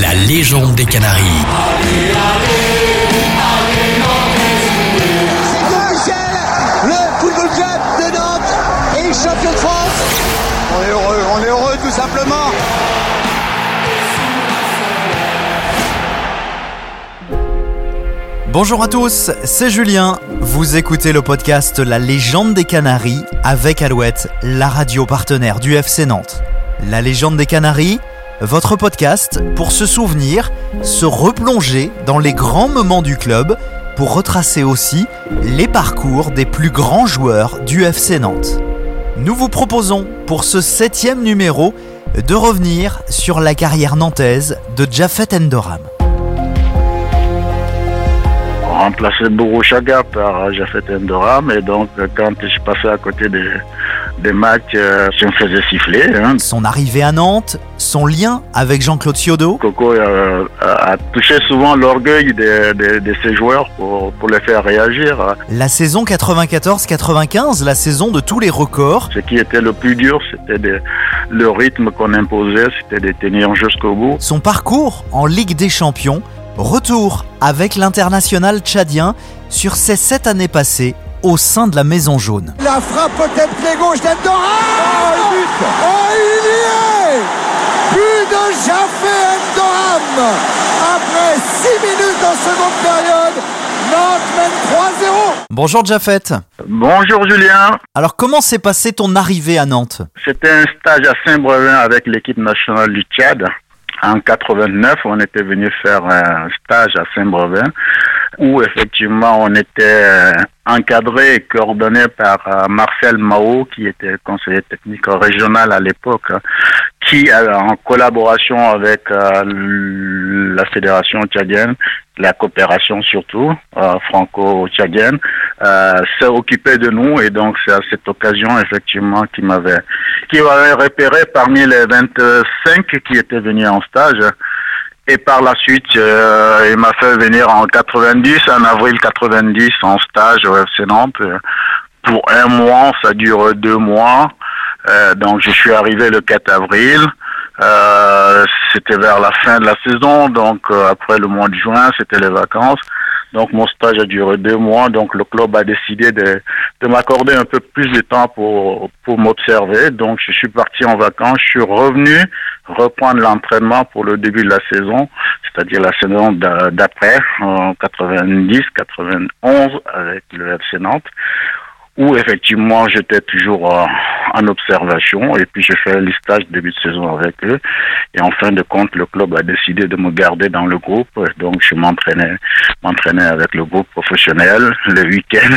la légende des Canaries. le football club de Nantes est champion de France. On est heureux, on est heureux tout simplement. Bonjour à tous, c'est Julien. Vous écoutez le podcast La légende des Canaries avec Alouette, la radio partenaire du FC Nantes. La légende des Canaries, votre podcast pour se souvenir, se replonger dans les grands moments du club, pour retracer aussi les parcours des plus grands joueurs du FC Nantes. Nous vous proposons pour ce septième numéro de revenir sur la carrière nantaise de Jafet Endoram remplacé Chaga par Jafet Endoram et donc quand je passais à côté des, des matchs, euh, je me faisais siffler. Hein. Son arrivée à Nantes, son lien avec Jean-Claude Ciodo. Coco euh, a touché souvent l'orgueil de, de, ses joueurs pour, pour, les faire réagir. La saison 94-95, la saison de tous les records. Ce qui était le plus dur, c'était le rythme qu'on imposait, c'était de tenir jusqu'au bout. Son parcours en Ligue des Champions Retour avec l'international tchadien sur ces sept années passées au sein de la Maison Jaune. La frappe peut-être pied gauche d'Endoram Oh, but Oh, il y est But de Jaffé Endoram Après 6 minutes en seconde période, Nantes mène 3-0 Bonjour Jaffet Bonjour Julien. Alors comment s'est passée ton arrivée à Nantes? C'était un stage à Saint-Brevin avec l'équipe nationale du Tchad. En 89, on était venu faire un stage à Saint-Brevin où effectivement on était euh, encadré et coordonné par euh, Marcel Mao qui était conseiller technique régional à l'époque qui en collaboration avec euh, la fédération tchadienne la coopération surtout euh, franco-tchadienne euh, s'est occupé de nous et donc c'est à cette occasion effectivement qu'il m'avait qui m'avait repéré parmi les 25 qui étaient venus en stage et par la suite euh, il m'a fait venir en 90 en avril 90 en stage au FC Nantes. Pour un mois ça dure deux mois. Euh, donc je suis arrivé le 4 avril. Euh, c'était vers la fin de la saison, donc euh, après le mois de juin, c'était les vacances. Donc mon stage a duré deux mois, donc le club a décidé de, de m'accorder un peu plus de temps pour, pour m'observer. Donc je suis parti en vacances, je suis revenu reprendre l'entraînement pour le début de la saison, c'est-à-dire la saison d'après, en 90-91 avec le FC Nantes où effectivement j'étais toujours euh, en observation et puis j'ai fait les stages début de saison avec eux. Et en fin de compte le club a décidé de me garder dans le groupe. Donc je m'entraînais m'entraînais avec le groupe professionnel le week-end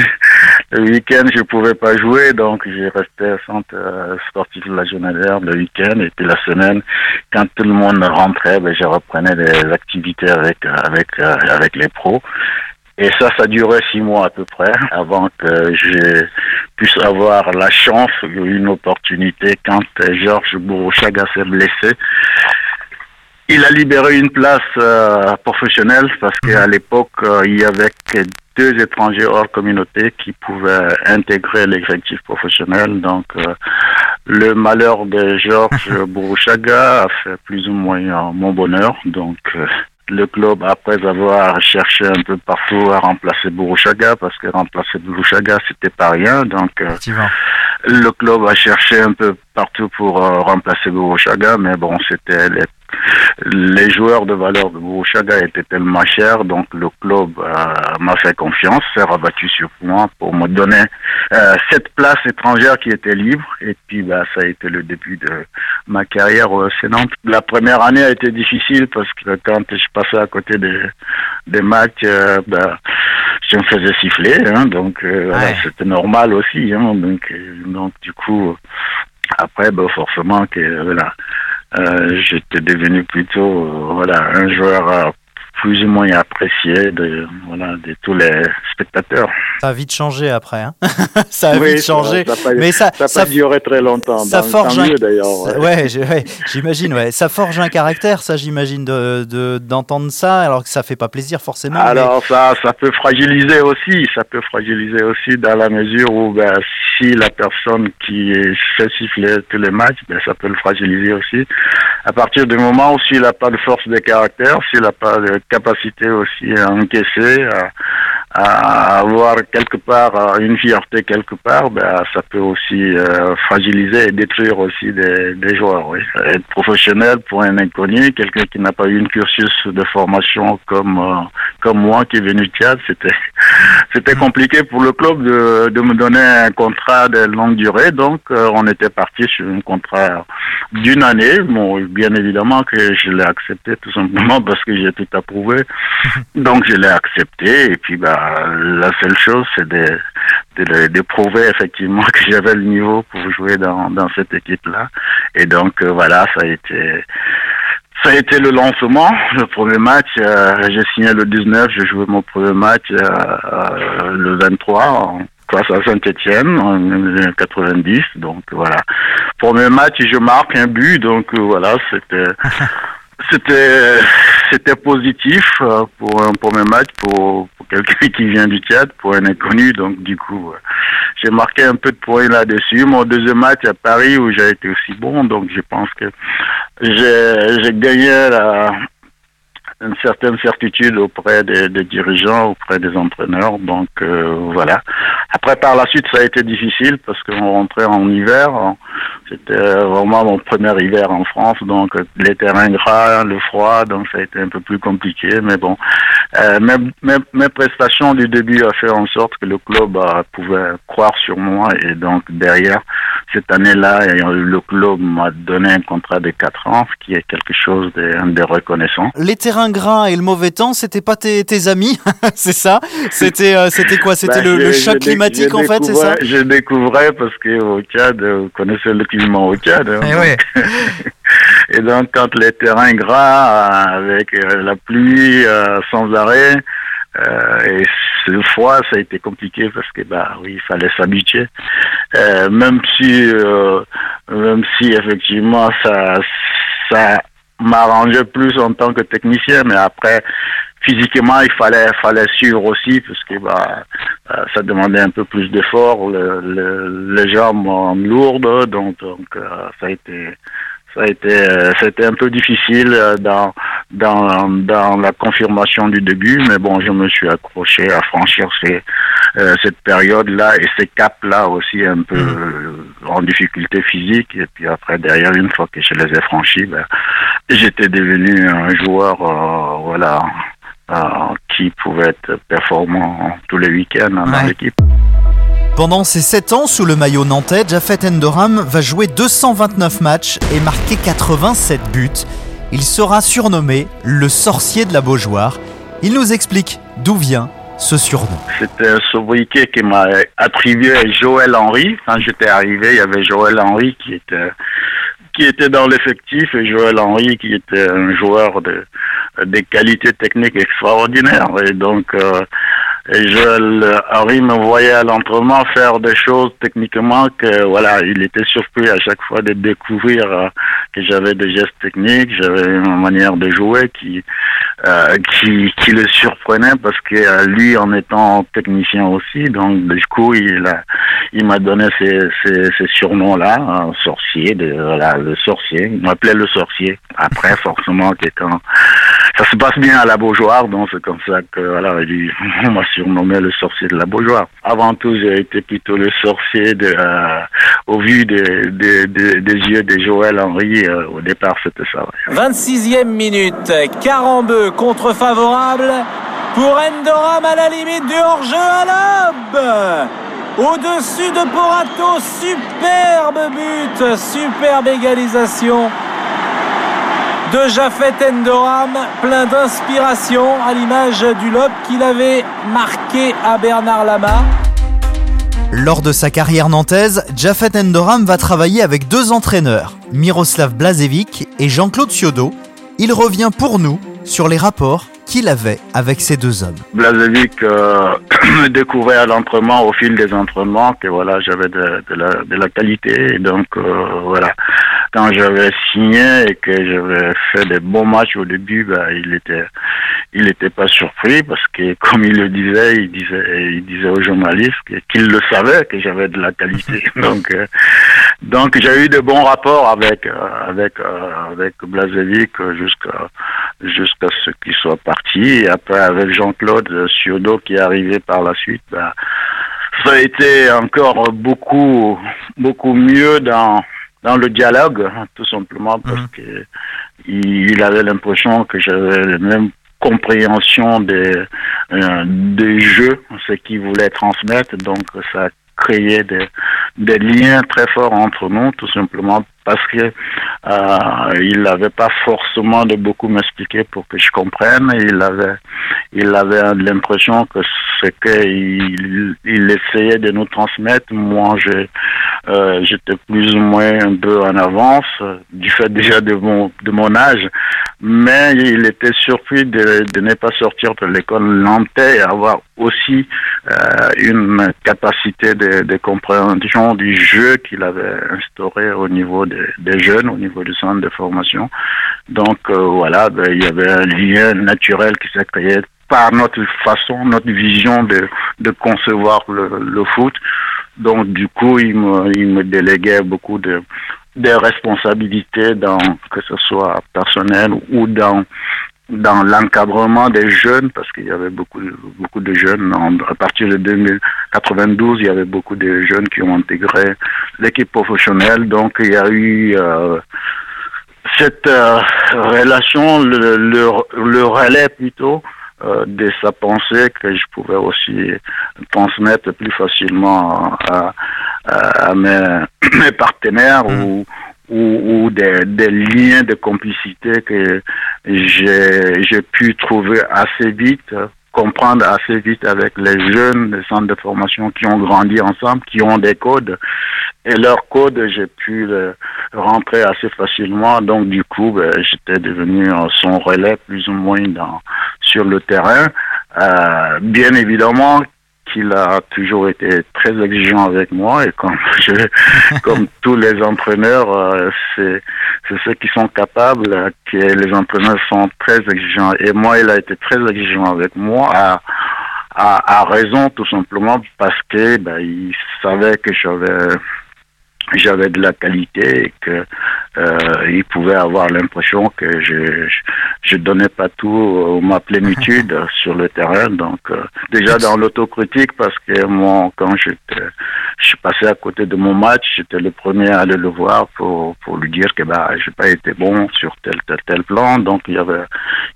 le week-end je pouvais pas jouer donc j'ai resté centre euh, sportif de la journalière le week-end et puis la semaine quand tout le monde rentrait ben, je reprenais des activités avec avec euh, avec les pros et ça, ça durait six mois à peu près avant que je puisse avoir la chance, une opportunité quand Georges Bourrouchaga s'est blessé. Il a libéré une place euh, professionnelle parce qu'à mhm. l'époque, euh, il y avait deux étrangers hors communauté qui pouvaient intégrer l'effectif professionnel. Donc, euh, le malheur de Georges Bourrouchaga a fait plus ou moins mon bonheur. Donc, le club, après avoir cherché un peu partout à remplacer Bourouchaga, parce que remplacer Bourouchaga, c'était pas rien. Donc, euh, le club a cherché un peu partout pour euh, remplacer Bourouchaga, mais bon, c'était les les joueurs de valeur de Bouchaga étaient tellement chers, donc le club euh, m'a fait confiance, s'est rabattu sur moi pour me donner euh, cette place étrangère qui était libre. Et puis, bah, ça a été le début de ma carrière au Nantes. La première année a été difficile parce que quand je passais à côté des, des matchs, euh, bah, je me faisais siffler, hein, donc c'était normal aussi. Hein, donc, donc, du coup, après, bah, forcément que voilà euh, j'étais devenu plutôt euh, voilà un joueur euh, plus ou moins apprécié de, voilà, de tous les spectateurs. Ça a vite changé après. Hein ça a Oui, vite changé. Ça n'a pas, mais ça, ça a ça, pas duré très longtemps. ça forge un- d'ailleurs. ouais. j'imagine. Ouais, ça forge un caractère, ça, j'imagine, de de- d'entendre ça, alors que ça fait pas plaisir forcément. mais- Alors ça, ça peut fragiliser aussi, ça peut fragiliser aussi dans la mesure où ben, si la personne qui fait siffler tous les matchs, ben, ça peut le fragiliser aussi. À partir du moment où s'il n'a pas de force de caractère, s'il n'a pas de capacité aussi à encaisser, à, à avoir quelque part euh, une fierté quelque part, ben, ça peut aussi euh, fragiliser et détruire aussi des, des joueurs. Oui. Être professionnel pour un inconnu, quelqu'un qui n'a pas eu une cursus de formation comme euh, comme moi qui est venu de Tchad, c'était c'était compliqué pour le club de, de me donner un contrat de longue durée. Donc euh, on était parti sur un contrat d'une année. Bon, bien évidemment que je l'ai accepté tout simplement parce que j'ai tout approuvé. Donc je l'ai accepté et puis bah la seule chose c'est de, prouver effectivement que j'avais le niveau pour jouer dans, cette équipe là. Et donc euh, voilà, ça a été ça a été le lancement, le premier match. euh, j'ai signé le 19, j'ai joué mon premier match euh, le 23 en, face à Saint-Etienne en 1990. Donc voilà, premier match, je marque un but. Donc voilà, c'était c'était c'était positif euh, pour un premier match pour, quelqu'un qui vient du Tchad, pour un inconnu. Donc du coup, euh, j'ai marqué un peu de points là-dessus. Mon deuxième match à Paris où j'ai été aussi bon, donc je pense que j'ai gagné la, une certaine certitude auprès des, des dirigeants, auprès des entraîneurs. Donc euh, voilà. Après par la suite ça a été difficile parce qu'on rentrait en hiver. C'était vraiment mon premier hiver en France, donc les terrains gras, le froid, donc ça a été un peu plus compliqué. Mais bon, euh, mes, mes, mes prestations du début a fait en sorte que le club euh, pouvait croire sur moi et donc derrière cette année-là, le club m'a donné un contrat de 4 ans, ce qui est quelque chose de, de reconnaissant. Les terrains gras et le mauvais temps, c'était pas tes, tes amis, c'est ça? C'était euh, c'était quoi? C'était Ben, le, le dé- climatique je en fait, c'est ça découvrais- Je découvrais parce que au Tchad, vous connaissez le climat au Tchad. hein. Eh. Et donc, quand les terrains gras, avec euh, la pluie euh, sans arrêt, euh, et le froid, ça a été compliqué parce que, bah oui, il fallait s'habituer. Euh, même si, euh, même si effectivement, ça, ça m'arrangeait plus en tant que technicien, mais après, physiquement, il fallait, fallait suivre aussi parce que, bah, euh, ça demandait un peu plus d'effort, le, le, les jambes euh, lourdes, donc, donc euh, ça a été, ça a été, euh, c'était un peu difficile euh, dans, dans, dans la confirmation du début, mais bon, je me suis accroché à franchir ces, euh, cette période-là et ces caps-là aussi un peu euh, en difficulté physique. Et puis après, derrière, une fois que je les ai franchis, ben, j'étais devenu un joueur, euh, voilà, euh, qui pouvait être performant tous les week-ends dans Ouais. l'équipe. Pendant ses 7 ans sous le maillot nantais, Jafet Endoram va jouer 229 matchs et marquer 87 buts. Il sera surnommé le sorcier de la Beaujoire. Il nous explique d'où vient ce surnom. C'était un sobriquet qui m'a attribué à Joël Henry. Quand j'étais arrivé, il y avait Joël Henry qui était qui était dans l'effectif et Joël Henry qui était un joueur de des qualités techniques extraordinaires. Et donc euh, Joël Henry me voyait à l'entraînement faire des choses techniquement que voilà il était surpris à chaque fois de découvrir euh, que j'avais des gestes techniques j'avais une manière de jouer qui euh, qui, qui le surprenait parce que euh, lui en étant technicien aussi donc du coup il a il m'a donné ces, ces, ces surnoms là un sorcier de voilà le sorcier. Il m'appelait le sorcier. Après forcément que quand ça se passe bien à la Beaujoire donc c'est comme ça que voilà il- on m'a surnommé le sorcier de la Beaujoire avant tout j'ai été plutôt le sorcier de euh, au vu des, yeux de Joël Henry euh, au départ c'était ça ouais. 26e minute, Carambeu contre favorable pour Endoram à la limite du hors-jeu à l'aube. Au-dessus de Porato, superbe but, superbe égalisation de Jafet Endoram, plein d'inspiration à l'image du lob qu'il avait marqué à Bernard Lama. Lors de sa carrière nantaise, Jafet Endoram va travailler avec deux entraîneurs, Miroslav Blazevic et Jean-Claude Ciodo. Il revient pour nous sur les rapports qu'il avait avec ces deux hommes. Blazevic euh, me découvrait à l'entraînement, au fil des entraînements, que voilà, j'avais de, de, la, de la qualité. Et donc euh, voilà, quand j'avais signé et que j'avais fait des bons matchs au début, bah, il était, il n'était pas surpris parce que comme il le disait, il disait, il disait aux journalistes qu'il le savait que j'avais de la qualité. donc, euh, donc j'ai eu de bons rapports avec euh, avec euh, avec Blazevic jusqu'à jusqu'à ce qu'il soit parti. Et après avec Jean-Claude Ciodo qui est arrivé par la suite, bah, ça a été encore beaucoup beaucoup mieux dans dans le dialogue, tout simplement parce qu'il mhm. que il avait l'impression que j'avais le même compréhension des, euh, des jeux, ce qu'il voulait transmettre. Donc, ça créait des, des liens très forts entre nous, tout simplement parce que euh, il n'avait pas forcément de beaucoup m'expliquer pour que je comprenne. Il avait, il avait l'impression que ce qu'il il essayait de nous transmettre, moi, euh, j'étais plus ou moins un peu en avance du fait déjà de mon de mon âge, mais il était surpris de, de ne pas sortir de l'école nantais et avoir aussi euh, une capacité de, de compréhension du jeu qu'il avait instauré au niveau des, des jeunes, au niveau du centre de formation. Donc euh, voilà, ben, il y avait un lien naturel qui s'est créé par notre façon, notre vision de, concevoir le, foot. Donc du coup, il me, déléguait beaucoup de, responsabilités dans que ce soit personnel ou dans dans l'encadrement des jeunes parce qu'il y avait beaucoup beaucoup de jeunes à partir de 2092 il y avait beaucoup de jeunes qui ont intégré l'équipe professionnelle donc il y a eu euh, cette euh, relation le, le, le, relais plutôt euh, de sa pensée que je pouvais aussi transmettre plus facilement à, à, mes, mes partenaires mmh. ou ou, ou des, des, liens de complicité que j'ai pu trouver assez vite, comprendre assez vite avec les jeunes des centres de formation qui ont grandi ensemble, qui ont des codes. Et leurs codes, j'ai pu les rentrer assez facilement. Donc, du coup, ben, j'étais devenu son relais plus ou moins dans, sur le terrain. Euh, bien évidemment, qu'il a toujours été très exigeant avec moi et comme je, comme tous les entraîneurs, euh, c'est c'est ceux qui sont capables que les entraîneurs sont très exigeants. Et moi il a été très exigeant avec moi à à, à raison tout simplement parce que ben, il savait que j'avais j'avais de la qualité et que euh, il pouvait avoir l'impression que je, je, donnais pas tout ma plénitude sur le terrain. Donc euh, déjà dans l'autocritique parce que moi quand j'étais je suis passé à côté de mon match j'étais le premier à aller le voir pour pour lui dire que bah j'ai pas été bon sur tel tel tel plan. Donc il y avait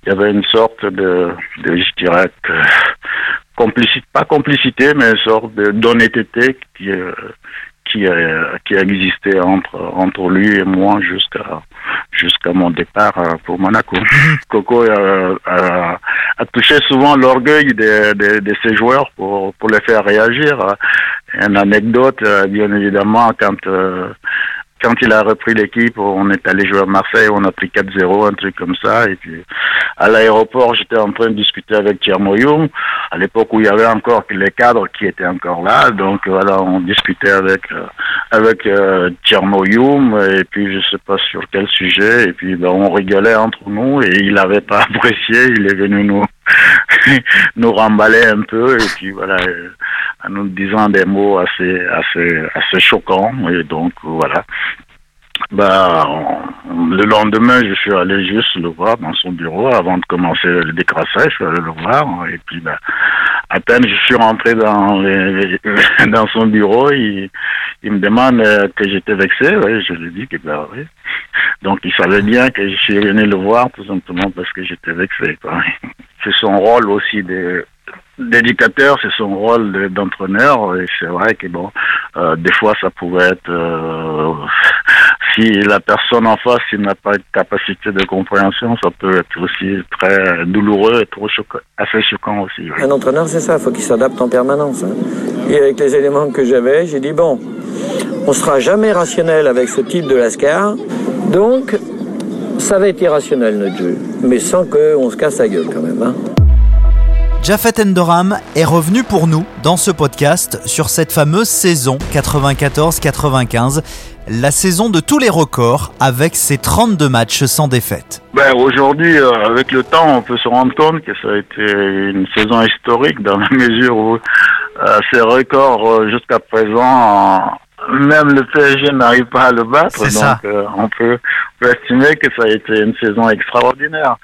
il y avait une sorte de de je dirais que complicité pas complicité mais une sorte d'honnêteté qui euh, qui, a, qui a existé entre, entre lui et moi jusqu'à jusqu'à mon départ euh, pour Monaco. Mhm. Coco euh, a, a, touché souvent l'orgueil de, de, de, ses joueurs pour, pour les faire réagir. Une anecdote, euh, bien évidemment, quand quand il a repris l'équipe, on est allé jouer à Marseille, on a pris 4-0, un truc comme ça. Et puis, à l'aéroport, j'étais en train de discuter avec Thiermoyoum, à l'époque où il y avait encore les cadres qui étaient encore là. Donc, voilà, on discutait avec, euh, avec euh, et puis je sais pas sur quel sujet. Et puis, ben, on rigolait entre nous et il n'avait pas apprécié. Il est venu nous, nous remballer un peu. Et puis, voilà, euh, en nous disant des mots assez, assez, assez choquants. Et donc, voilà. Bah, le lendemain, je suis allé juste le voir dans son bureau avant de commencer le décrassage. Je suis allé le voir. Et puis, bah, à peine je suis rentré dans, dans son bureau, il, me demande euh, que j'étais vexé. Je lui dis que, bah, oui. Donc, il savait bien que je suis venu le voir tout simplement parce que j'étais vexé. C'est son rôle aussi de d'éducateur, c'est son rôle d'entraîneur. Et c'est vrai que bon, euh, des fois, ça pouvait être euh, si la personne en face n'a pas de capacité de compréhension, ça peut être aussi très douloureux et trop assez choquant aussi. Un entraîneur, c'est ça, il faut qu'il s'adapte en permanence. Hein. Et avec les éléments que j'avais, j'ai dit bon, on sera jamais rationnel avec ce type de lascar, donc Ça va être irrationnel notre jeu, mais sans qu'on se casse la gueule quand même. Hein. Jafet Endoram est revenu pour nous dans ce podcast sur cette fameuse saison 94-95, la saison de tous les records avec ses 32 matchs sans défaite. Ben, Aujourd'hui, euh, avec le temps, on peut se rendre compte que ça a été une saison historique dans la mesure où euh, ces records euh, jusqu'à présent, même le PSG n'arrive pas à le battre. Donc on peut, peut estimer que ça a été une saison extraordinaire.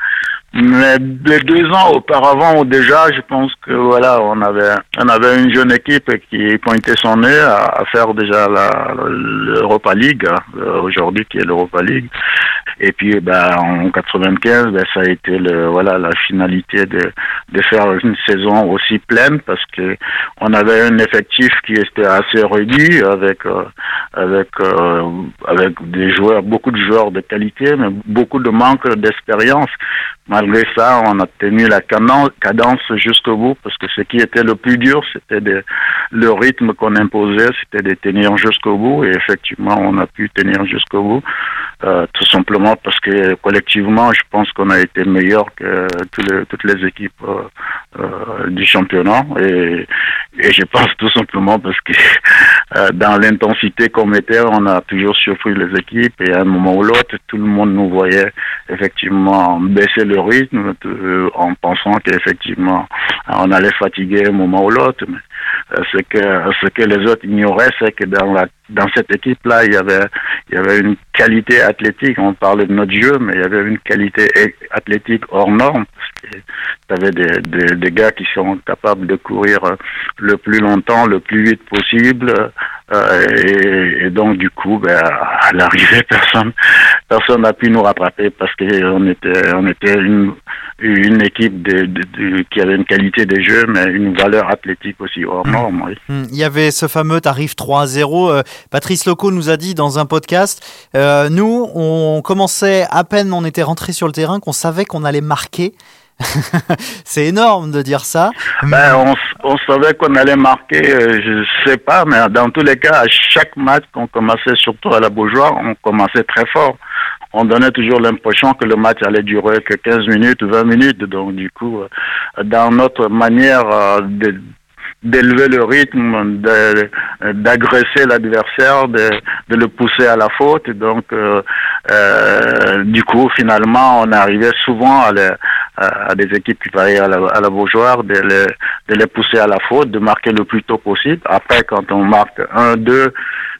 Mais les deux ans auparavant, déjà, je pense que voilà, on avait, on avait une jeune équipe qui pointait son nez à, faire déjà l'Europa League, euh, aujourd'hui qui est l'Europa League. Et puis, ben, en 95, ben, ça a été le, voilà, la finalité de, de faire une saison aussi pleine parce que on avait un effectif qui était assez réduit avec, euh, avec, euh, avec des joueurs, beaucoup de joueurs de qualité, mais beaucoup de manque d'expérience. Malgré ça, on a tenu la cadence jusqu'au bout parce que ce qui était le plus dur, c'était le rythme qu'on imposait, c'était de tenir jusqu'au bout et effectivement, on a pu tenir jusqu'au bout. Euh, tout simplement parce que collectivement, je pense qu'on a été meilleur que toutes les équipes euh, euh, du championnat. Et, et, je pense tout simplement parce que dans l'intensité qu'on mettait, on a toujours surpris les équipes et à un moment ou l'autre, tout le monde nous voyait effectivement baisser le rythme en pensant qu'effectivement on allait fatiguer un moment ou l'autre. Mais ce que ce que les autres ignoraient, c'est que dans la dans cette équipe-là, il y avait il y avait une qualité athlétique. On parlait de notre jeu, mais il y avait une qualité athlétique hors norme. Y avait des, des, gars qui sont capables de courir le plus longtemps, le plus vite possible. Euh, et, donc du coup, ben, à l'arrivée, personne personne n'a pu nous rattraper parce qu'on était on était une une équipe qui avait une qualité de jeu, mais une valeur athlétique aussi hors norme. Hmm. Il y avait ce fameux tarif 3 à 0. Euh, Patrice Loco nous a dit dans un podcast, euh, nous, on commençait à peine, on était rentré sur le terrain, qu'on savait qu'on allait marquer. c'est énorme de dire ça. Ben, on, savait qu'on allait marquer, euh, je sais pas, mais dans tous les cas, à chaque match qu'on commençait, surtout à la Beaujoire, on commençait très fort on donnait toujours l'impression que le match allait durer que 15 minutes ou 20 minutes. Donc, du coup, euh, dans notre manière euh, d'élever le rythme, d'agresser l'adversaire, de, le pousser à la faute. Donc, du coup, finalement, on arrivait souvent à, les, à des équipes qui parlaient à la, à la Beaujoire de les, de les pousser à la faute, de marquer le plus tôt possible. Après, quand on marque 1-2,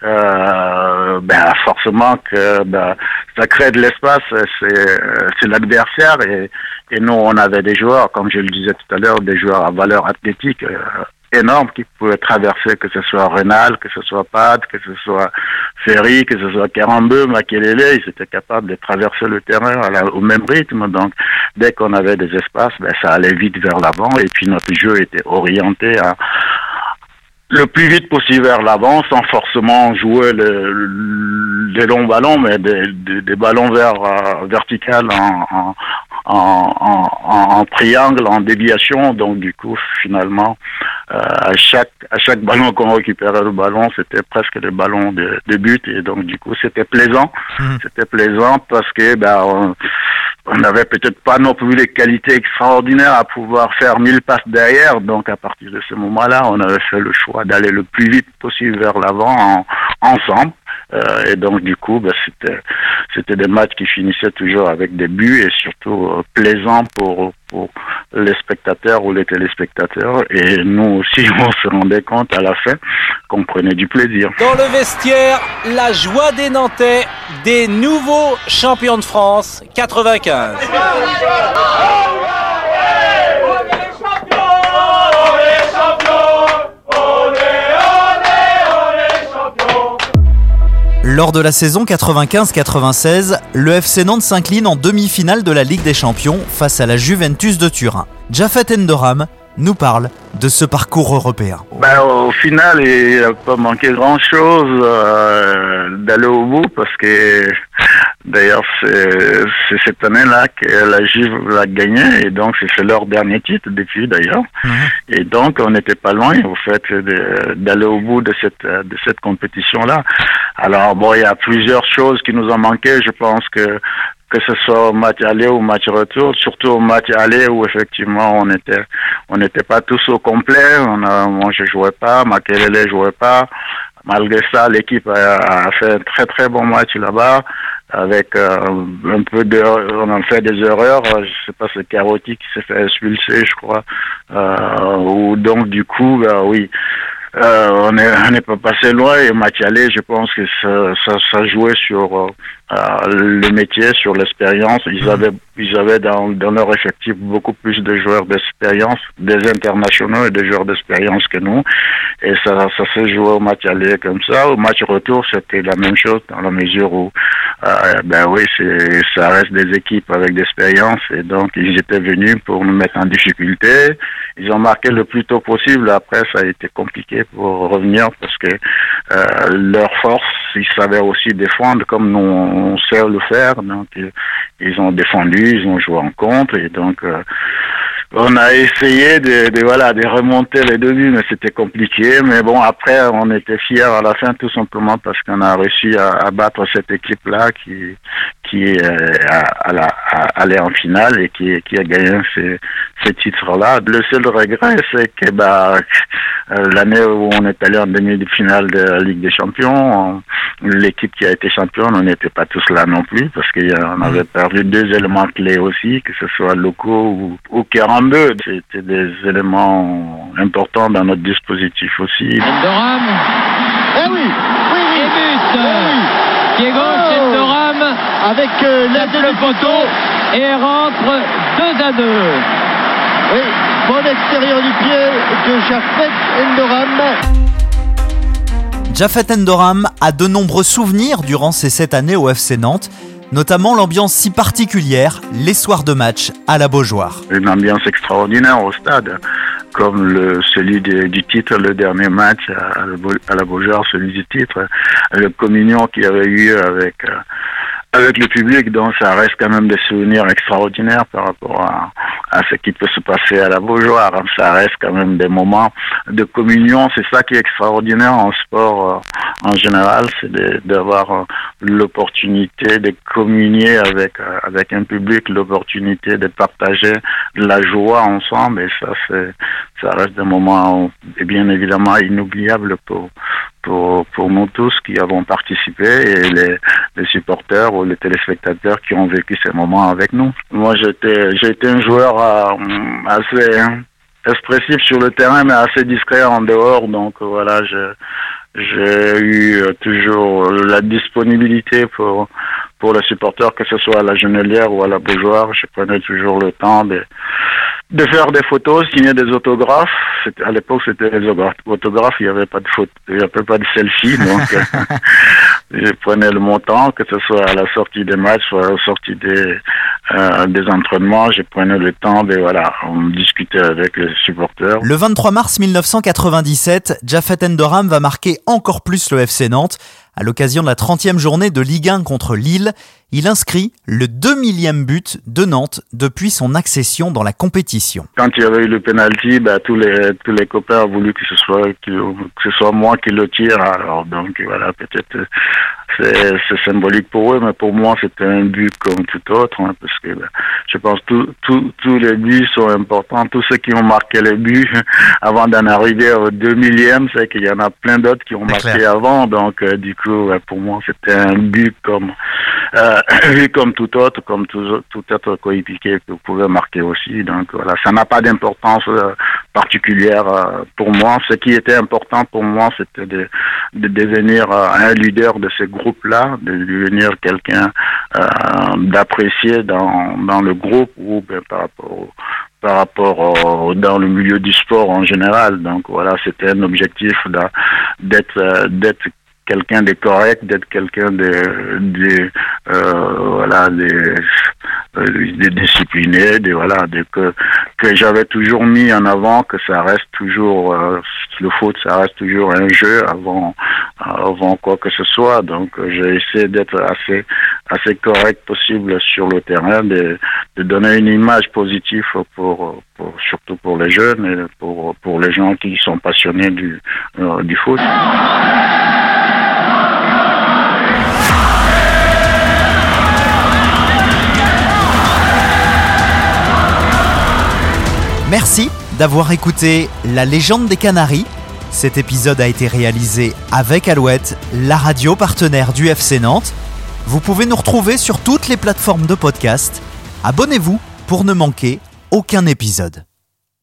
euh, ben forcément que ben, ça crée de l'espace, c'est l'adversaire et, et nous on avait des joueurs, comme je le disais tout à l'heure, des joueurs à valeur athlétique euh, énorme qui pouvaient traverser, que ce soit Renal, que ce soit Pad, que ce soit Ferry, que ce soit Carambeu, Makelele, ils étaient capables de traverser le terrain au même rythme. Donc, dès qu'on avait des espaces, ben, ça allait vite vers l'avant et puis notre jeu était orienté à, le plus vite possible vers l'avant sans forcément jouer des longs ballons, mais des, des, ballons vers euh, en, triangle, en déviation. Donc du coup, finalement, à chaque à chaque ballon qu'on récupérait le ballon, c'était presque des ballons de, de but et donc du coup, c'était plaisant. Mmh. C'était plaisant parce que ben on n'avait peut-être pas non plus les qualités extraordinaires à pouvoir faire mille passes derrière. Donc à partir de ce moment-là, on avait fait le choix d'aller le plus vite possible vers l'avant ensemble. Euh, et donc du coup, bah, c'était c'était des matchs qui finissaient toujours avec des buts et surtout euh, plaisants pour pour les spectateurs ou les téléspectateurs. Et nous aussi, on se rendait compte à la fin qu'on prenait du plaisir. Dans le vestiaire, la joie des Nantais, des nouveaux champions de France 95. Lors de la saison 95-96, le FC Nantes s'incline en demi-finale de la Ligue des Champions face à la Juventus de Turin. Jafet Endoram nous parle de ce parcours européen ben, Au final, il n'a pas manqué grand-chose euh, d'aller au bout parce que d'ailleurs c'est cette année-là que la Juve l'a gagné et donc c'est leur dernier titre depuis d'ailleurs. Mhm. Et donc on n'était pas loin au fait d'aller au bout de cette, de cette compétition-là. Alors bon, il y a plusieurs choses qui nous ont manqué. Je pense que que ce soit au match aller ou au match retour, surtout au match aller où effectivement on était, on n'était pas tous au complet. On a, moi je jouais pas, Makelele jouait pas. Malgré ça, l'équipe a, fait un très très bon match là-bas avec euh, un peu de, on a fait des erreurs. Je sais pas, c'est Carotti qui s'est fait expulser, je crois. Euh, ou donc du coup, bah, oui. Euh, on n'est pas passé loin et match aller, je pense que ça, ça, ça jouait sur euh, le métier, sur l'expérience. Ils mhm. avaient, ils avaient dans, leur effectif beaucoup plus de joueurs d'expérience, des internationaux et des joueurs d'expérience que nous. Et ça, ça s'est joué au match aller comme ça. Au match retour, c'était la même chose dans la mesure où, euh, ben oui, ça reste des équipes avec d'expérience et donc ils étaient venus pour nous mettre en difficulté. Ils ont marqué le plus tôt possible. Après, ça a été compliqué pour revenir parce que euh, leur force, ils savaient aussi défendre comme nous on sait le faire. Donc ils ont défendu, ils ont joué en contre et donc euh, on a essayé de, de, voilà de remonter les débuts, mais c'était compliqué. Mais bon, après, on était fiers à la fin, tout simplement parce qu'on a réussi à, battre cette équipe-là qui qui est à, aller en finale et qui qui a gagné ces, ces titres-là. Le seul regret, c'est que bah euh, l'année où on est allé en demi-finale de la Ligue des Champions, l'équipe qui a été championne, on n'était pas tous là non plus parce qu'on avait perdu deux éléments clés aussi, que ce soit locaux ou, ou 42. C'était des éléments importants dans notre dispositif aussi. Endoram. Eh oui, oui, oui. Et but. Eh oui. Qui est gauche, oh. Endoram. Avec euh, l'aide le poteau. Et rentre 2 à 2. Oui, bon extérieur du pied de Jafet Endoram. Jafet Endoram a de nombreux souvenirs durant ces sept années au FC Nantes notamment l'ambiance si particulière les soirs de match à la Beaujoire. Une ambiance extraordinaire au stade, comme le, celui du titre, le dernier match à, la Beaujoire, celui du titre, le communion qu'il y avait eu avec euh, avec le public, donc ça reste quand même des souvenirs extraordinaires par rapport à, à ce qui peut se passer à la Beaujoire. Ça reste quand même des moments de communion. C'est ça qui est extraordinaire en sport euh, en général, c'est d'avoir euh, l'opportunité de communier avec euh, avec un public, l'opportunité de partager la joie ensemble. Et ça, c'est ça reste des moments bien évidemment inoubliables pour pour, pour nous tous qui avons participé et les, les supporters ou les téléspectateurs qui ont vécu ces moments avec nous. Moi, j'étais, j'ai été un joueur euh, assez expressif sur le terrain, mais assez discret en dehors. Donc voilà, je, j'ai eu toujours la disponibilité pour pour les supporters, que ce soit à la Genelière ou à la Beaujoire. Je prenais toujours le temps de de faire des photos, signer des autographes. À l'époque, c'était les autographes, il n'y avait pas de photo, il n'y avait pas de selfie, donc je prenais le montant, que ce soit à la sortie des matchs, soit à la sortie des, euh, des entraînements, je prenais le temps de, voilà, on discutait avec les supporters. Le 23 mars 1997, Jafet Endoram va marquer encore plus le FC Nantes. À l'occasion de la 30e journée de Ligue 1 contre Lille, il inscrit le 2 millième but de Nantes depuis son accession dans la compétition. Quand il y avait eu le penalty, bah, tous les tous les copains ont voulu que ce soit que, ce soit moi qui le tire. Alors donc voilà, peut-être c'est symbolique pour eux, mais pour moi c'était un but comme tout autre, hein, parce que bah, je pense que tous les buts sont importants. Tous ceux qui ont marqué les buts avant d'en arriver au 2 millième, c'est qu'il y en a plein d'autres qui ont marqué avant. Donc euh, du coup, pour moi c'était un but comme euh, comme tout autre, comme tout, autre coéquipier que vous pouvez marquer aussi. Donc voilà, ça n'a pas d'importance euh, particulière euh, pour moi. Ce qui était important pour moi, c'était de, de devenir euh, un leader de ce groupe-là, de devenir quelqu'un d'apprécier dans, dans le groupe ou ben, par rapport par rapport dans le milieu du sport en général. Donc voilà, c'était un objectif d'être d'être quelqu'un de correct, d'être quelqu'un de, de euh, voilà, euh, de, discipliné, de voilà, de, que que j'avais toujours mis en avant que ça reste toujours euh, le foot, ça reste toujours un jeu avant avant quoi que ce soit. Donc j'ai essayé d'être assez assez correct possible sur le terrain, de, de donner une image positive pour, pour surtout pour les jeunes et pour pour les gens qui sont passionnés du du foot. Merci d'avoir écouté La légende des Canaries. Cet épisode a été réalisé avec Alouette, la radio partenaire du FC Nantes. Vous pouvez nous retrouver sur toutes les plateformes de podcast. Abonnez-vous pour ne manquer aucun épisode.